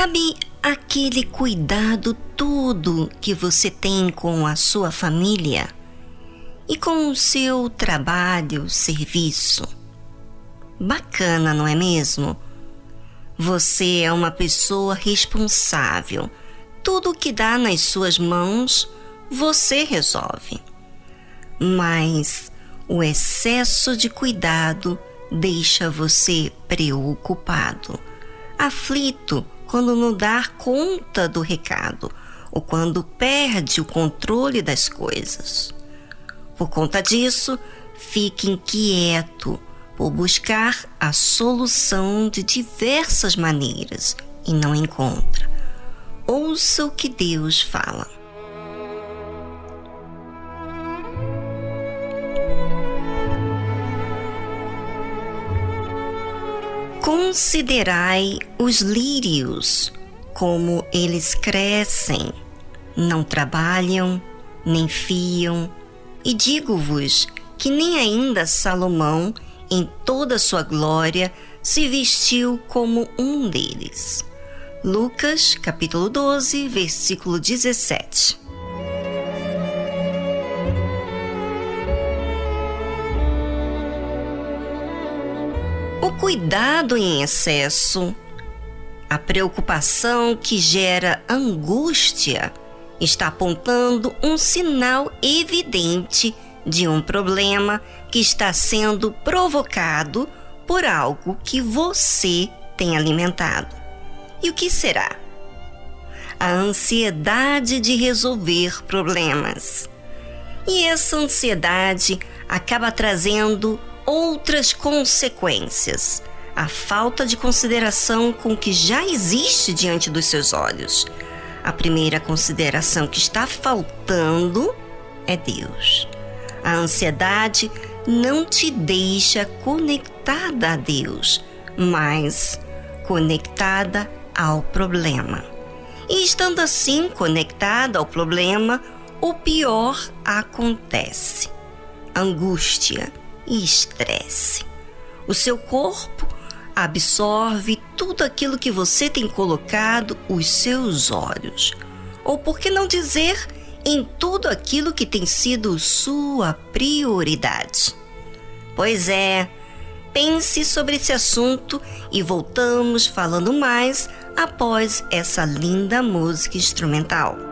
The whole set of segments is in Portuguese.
Sabe aquele cuidado todo que você tem com a sua família e com o seu trabalho, serviço? Bacana, não é mesmo? Você é uma pessoa responsável. Tudo que dá nas suas mãos, você resolve. Mas o excesso de cuidado deixa você preocupado, aflito quando não dá conta do recado ou quando perde o controle das coisas. Por conta disso, fique inquieto por buscar a solução de diversas maneiras e não encontra. Ouça o que Deus fala. Considerai os lírios, como eles crescem, não trabalham, nem fiam, e digo-vos que nem ainda Salomão, em toda sua glória, se vestiu como um deles. Lucas, capítulo 12, versículo 17. O cuidado em excesso, a preocupação que gera angústia, está apontando um sinal evidente de um problema que está sendo provocado por algo que você tem alimentado. E o que será? A ansiedade de resolver problemas. E essa ansiedade acaba trazendo outras consequências. A falta de consideração com o que já existe diante dos seus olhos. A primeira consideração que está faltando é Deus. A ansiedade não te deixa conectada a Deus, mas conectada ao problema. E estando assim conectada ao problema, o pior acontece: angústia, e estresse. O seu corpo absorve tudo aquilo que você tem colocado os seus olhos. Ou por que não dizer em tudo aquilo que tem sido sua prioridade? Pois é, pense sobre esse assunto e voltamos falando mais após essa linda música instrumental.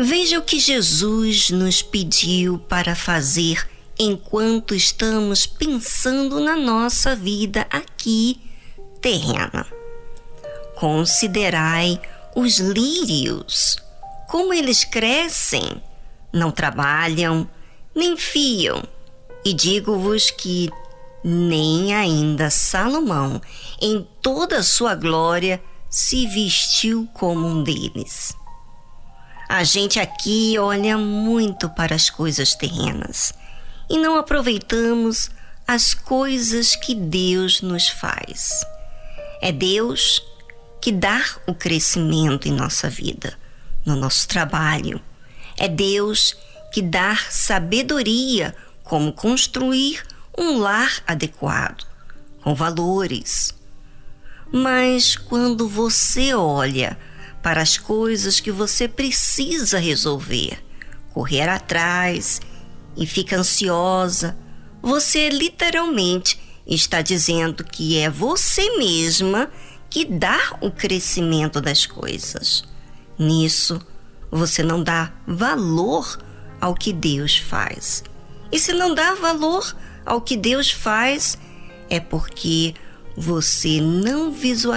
Veja o que Jesus nos pediu para fazer enquanto estamos pensando na nossa vida aqui terrena. Considerai os lírios, como eles crescem, não trabalham, nem fiam, e digo-vos que nem ainda Salomão, em toda a sua glória, se vestiu como um deles. A gente aqui olha muito para as coisas terrenas e não aproveitamos as coisas que Deus nos faz. É Deus que dá o crescimento em nossa vida, no nosso trabalho. É Deus que dá sabedoria como construir um lar adequado, com valores. Mas quando você olha para as coisas que você precisa resolver, correr atrás e fica ansiosa, você literalmente está dizendo que é você mesma que dá o crescimento das coisas. Nisso, você não dá valor ao que Deus faz. E se não dá valor ao que Deus faz, é porque você não visualiza